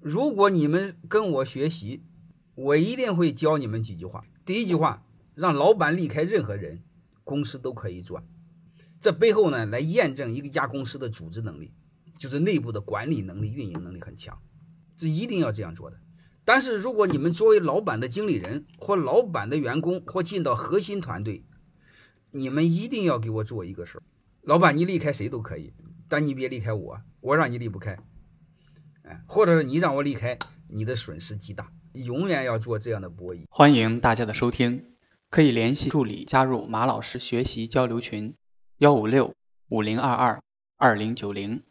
如果你们跟我学习，我一定会教你们几句话。第一句话，让老板离开任何人，公司都可以转。这背后呢，来验证一个家公司的组织能力，就是内部的管理能力、运营能力很强，是一定要这样做的。但是如果你们作为老板的经理人或老板的员工或进到核心团队，你们一定要给我做一个事儿：老板，你离开谁都可以，但你别离开我，我让你离不开。或者是你让我离开，你的损失极大。永远要做这样的博弈。欢迎大家的收听，可以联系助理加入马老师学习交流群。幺五六五零二二二零九零。